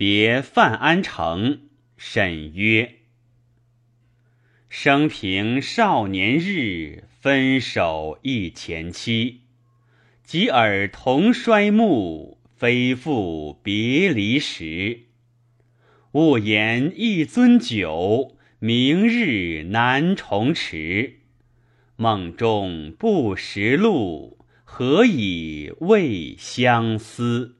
别范安城，沈曰：“生平少年日，分手一前妻。及尔同衰暮，非复别离时。勿言一樽酒，明日难重持。梦中不识路，何以慰相思？”